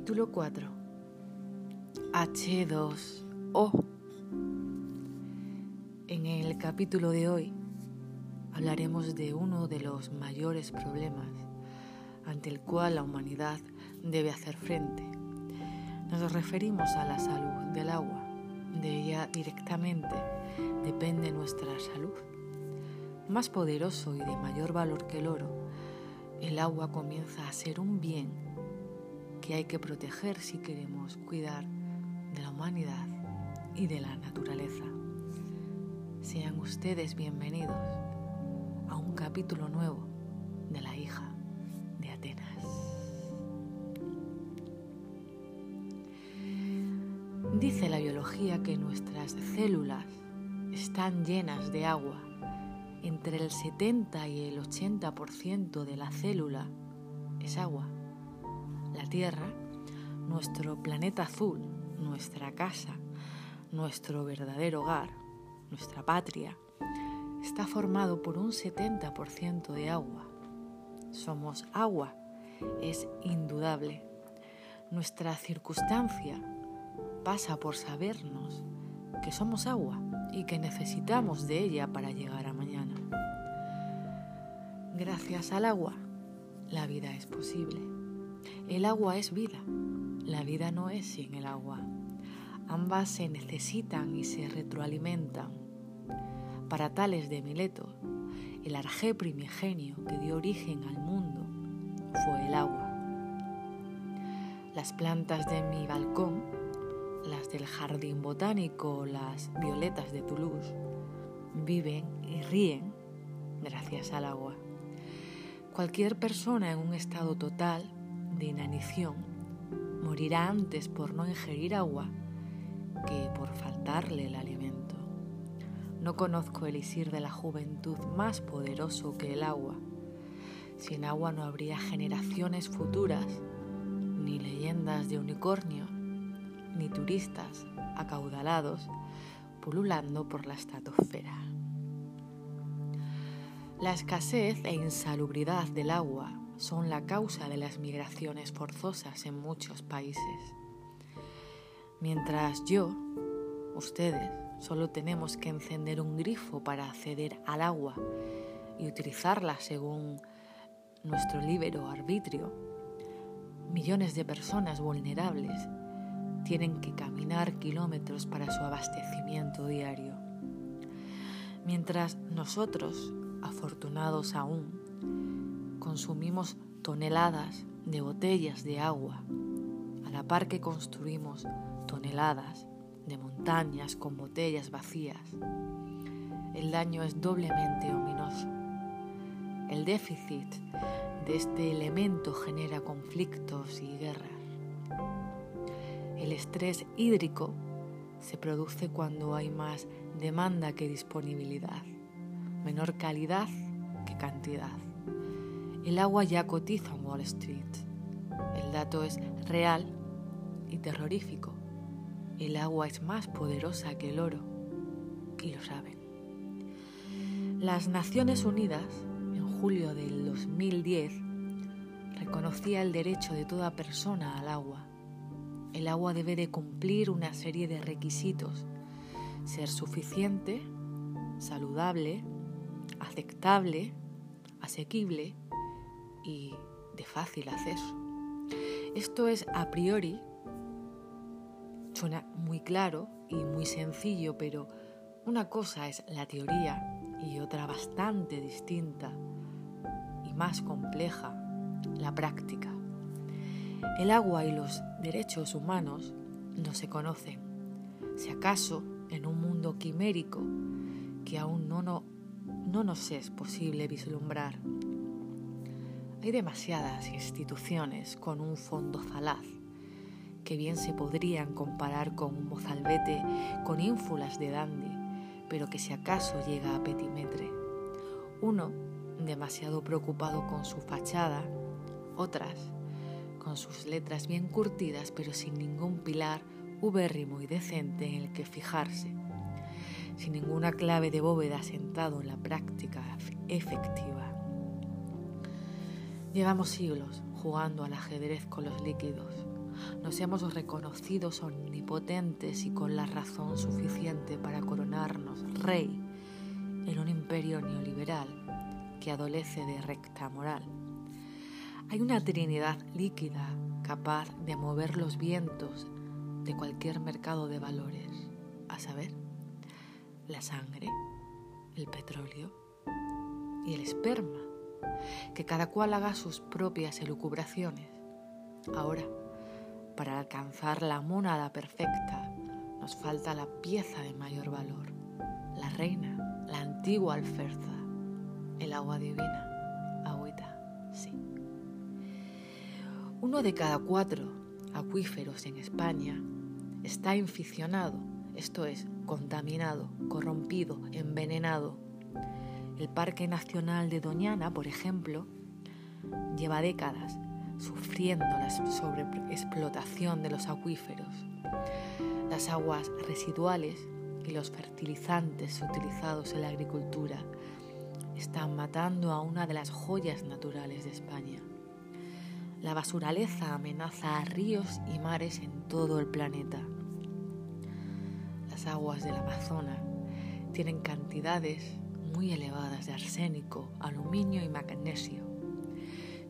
Capítulo 4 H2O En el capítulo de hoy hablaremos de uno de los mayores problemas ante el cual la humanidad debe hacer frente. Nos referimos a la salud del agua. De ella directamente depende nuestra salud. Más poderoso y de mayor valor que el oro, el agua comienza a ser un bien que hay que proteger si queremos cuidar de la humanidad y de la naturaleza. Sean ustedes bienvenidos a un capítulo nuevo de la hija de Atenas. Dice la biología que nuestras células están llenas de agua. Entre el 70 y el 80% de la célula es agua. La Tierra, nuestro planeta azul, nuestra casa, nuestro verdadero hogar, nuestra patria, está formado por un 70% de agua. Somos agua, es indudable. Nuestra circunstancia pasa por sabernos que somos agua y que necesitamos de ella para llegar a mañana. Gracias al agua, la vida es posible. El agua es vida, la vida no es sin el agua. Ambas se necesitan y se retroalimentan. Para Tales de Mileto, el arjé primigenio que dio origen al mundo fue el agua. Las plantas de mi balcón, las del jardín botánico, las violetas de Toulouse, viven y ríen gracias al agua. Cualquier persona en un estado total de inanición morirá antes por no ingerir agua que por faltarle el alimento. No conozco el isir de la juventud más poderoso que el agua. Sin agua no habría generaciones futuras, ni leyendas de unicornio, ni turistas acaudalados pululando por la estratosfera. La escasez e insalubridad del agua son la causa de las migraciones forzosas en muchos países. Mientras yo, ustedes, solo tenemos que encender un grifo para acceder al agua y utilizarla según nuestro libre arbitrio, millones de personas vulnerables tienen que caminar kilómetros para su abastecimiento diario. Mientras nosotros, afortunados aún, consumimos toneladas de botellas de agua, a la par que construimos toneladas de montañas con botellas vacías, el daño es doblemente ominoso. El déficit de este elemento genera conflictos y guerras. El estrés hídrico se produce cuando hay más demanda que disponibilidad, menor calidad que cantidad. El agua ya cotiza en Wall Street. El dato es real y terrorífico. El agua es más poderosa que el oro y lo saben. Las Naciones Unidas, en julio del 2010, reconocía el derecho de toda persona al agua. El agua debe de cumplir una serie de requisitos. Ser suficiente, saludable, aceptable, asequible y de fácil acceso. Esto es a priori Suena muy claro y muy sencillo, pero una cosa es la teoría y otra bastante distinta y más compleja, la práctica. El agua y los derechos humanos no se conocen, si acaso en un mundo quimérico que aún no, no, no nos es posible vislumbrar. Hay demasiadas instituciones con un fondo falaz que bien se podrían comparar con un mozalbete con ínfulas de dandy, pero que si acaso llega a petimetre. Uno demasiado preocupado con su fachada, otras con sus letras bien curtidas pero sin ningún pilar ubérrimo y decente en el que fijarse, sin ninguna clave de bóveda sentado en la práctica efectiva. Llevamos siglos jugando al ajedrez con los líquidos nos hemos reconocido omnipotentes y con la razón suficiente para coronarnos rey en un imperio neoliberal que adolece de recta moral. Hay una trinidad líquida capaz de mover los vientos de cualquier mercado de valores, a saber, la sangre, el petróleo y el esperma, que cada cual haga sus propias elucubraciones. Ahora, para alcanzar la mónada perfecta, nos falta la pieza de mayor valor, la reina, la antigua alferza, el agua divina, agüita, sí. Uno de cada cuatro acuíferos en España está inficionado, esto es, contaminado, corrompido, envenenado. El Parque Nacional de Doñana, por ejemplo, lleva décadas sufriendo la sobreexplotación de los acuíferos. Las aguas residuales y los fertilizantes utilizados en la agricultura están matando a una de las joyas naturales de España. La basuraleza amenaza a ríos y mares en todo el planeta. Las aguas del Amazonas tienen cantidades muy elevadas de arsénico, aluminio y magnesio.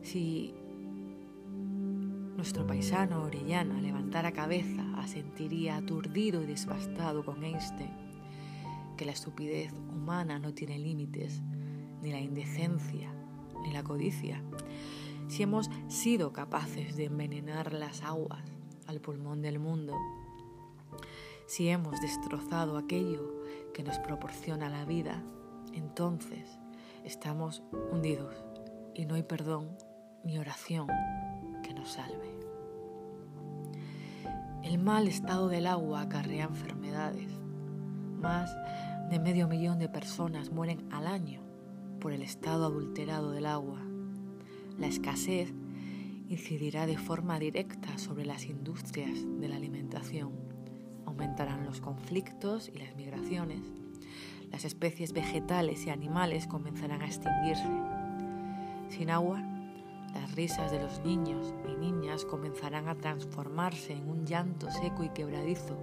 Si nuestro paisano Orellana levantara cabeza, asentiría aturdido y desbastado con Einstein que la estupidez humana no tiene límites, ni la indecencia, ni la codicia si hemos sido capaces de envenenar las aguas al pulmón del mundo, si hemos destrozado aquello que nos proporciona la vida, entonces estamos hundidos y no hay perdón ni oración que nos salve. El mal estado del agua acarrea enfermedades. Más de medio millón de personas mueren al año por el estado adulterado del agua la escasez incidirá de forma directa sobre las industrias de la alimentación. Aumentarán los conflictos y las migraciones. Las especies vegetales y animales comenzarán a extinguirse. Sin agua, las risas de los niños y niñas comenzarán a transformarse en un llanto seco y quebradizo.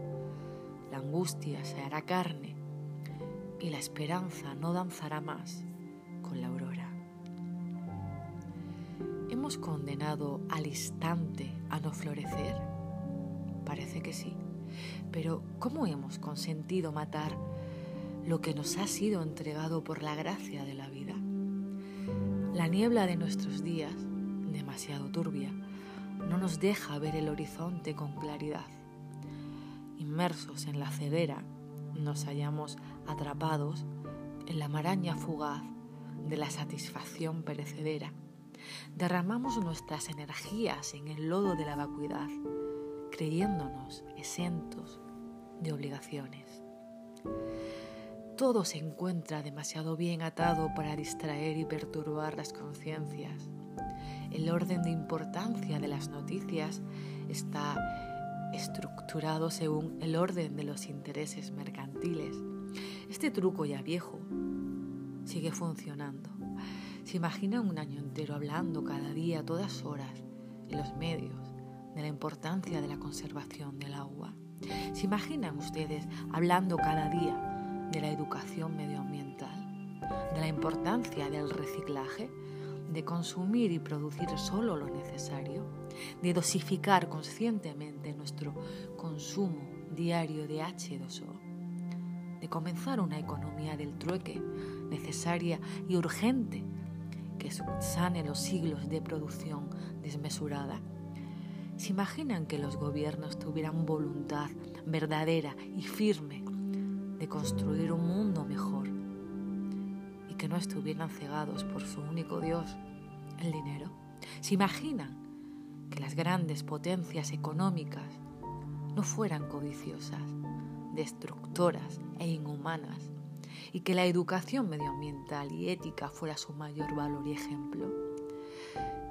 La angustia se hará carne y la esperanza no danzará más con la aurora. ¿Hemos condenado al instante a no florecer? Parece que sí. Pero ¿cómo hemos consentido matar lo que nos ha sido entregado por la gracia de la vida? La niebla de nuestros días, demasiado turbia, no nos deja ver el horizonte con claridad. Inmersos en la ceguera, nos hallamos atrapados en la maraña fugaz de la satisfacción perecedera derramamos nuestras energías en el lodo de la vacuidad, creyéndonos exentos de obligaciones. Todo se encuentra demasiado bien atado para distraer y perturbar las conciencias. El orden de importancia de las noticias está estructurado según el orden de los intereses mercantiles. Este truco ya viejo sigue funcionando. ¿Se imaginan un año entero hablando cada día, todas horas, en los medios, de la importancia de la conservación del agua? ¿Se imaginan ustedes hablando cada día de la educación medioambiental, de la importancia del reciclaje, de consumir y producir solo lo necesario, de dosificar conscientemente nuestro consumo diario de H2O, de comenzar una economía del trueque necesaria y urgente que sane los siglos de producción desmesurada. ¿Se imaginan que los gobiernos tuvieran voluntad verdadera y firme construir un mundo mejor y que no estuvieran cegados por su único Dios, el dinero? ¿Se imaginan que las grandes potencias económicas no fueran codiciosas, destructoras e inhumanas y que la educación medioambiental y ética fuera su mayor valor y ejemplo.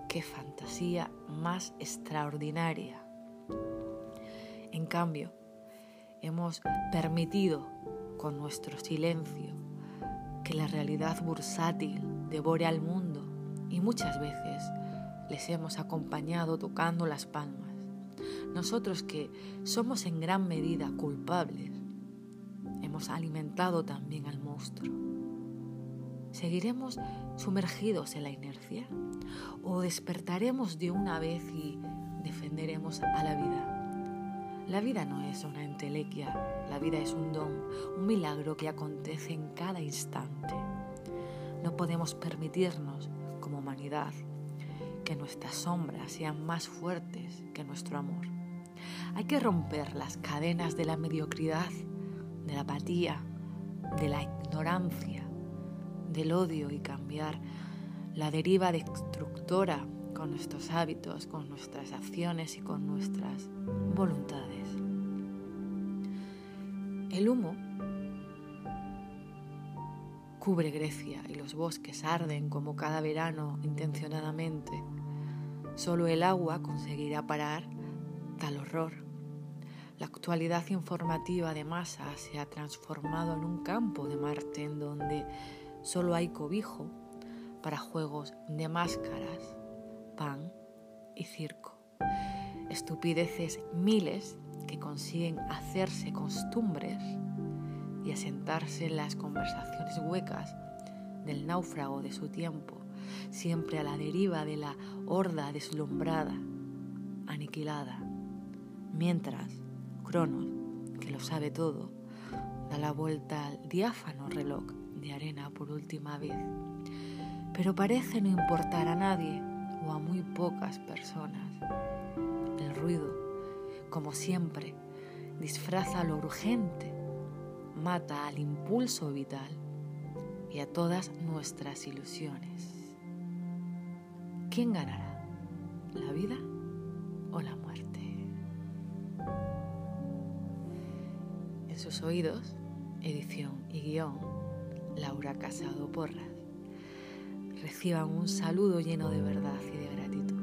Qué fantasía más extraordinaria. En cambio, hemos permitido con nuestro silencio que la realidad bursátil devore al mundo y muchas veces les hemos acompañado tocando las palmas. nosotros que somos en gran medida culpables, hemos alimentado también al monstruo. ¿Seguiremos sumergidos en la inercia? ¿O despertaremos de una vez y defenderemos a la vida? La vida no es una entelequia, la vida es un don, un milagro que acontece en cada instante. No podemos permitirnos, como humanidad, que nuestras sombras sean más fuertes que nuestro amor. Hay que romper las cadenas de la mediocridad, de la apatía, de la ignorancia, del odio y cambiar la deriva destructora con nuestros hábitos, con nuestras acciones y con nuestras voluntades. El humo cubre Grecia y los bosques arden como cada verano intencionadamente. Solo el agua conseguirá parar tal horror. La actualidad informativa de masa se ha transformado en un campo de Marte en donde solo hay cobijo para juegos de máscaras, pan y circo. Estupideces miles que consiguen hacerse costumbres y asentarse en las conversaciones huecas del náufrago de su tiempo, siempre a la deriva de la horda deslumbrada, aniquilada, mientras Cronos, que lo sabe todo, da la vuelta al diáfano reloj de arena por última vez, pero parece no importar a nadie a muy pocas personas. El ruido, como siempre, disfraza lo urgente mata al impulso vital y a todas nuestras ilusiones. ¿Quién ganará? ¿La vida o la muerte? En sus oídos, edición y guion, Laura Casado Porras reciban un saludo lleno de verdad y de gratitud.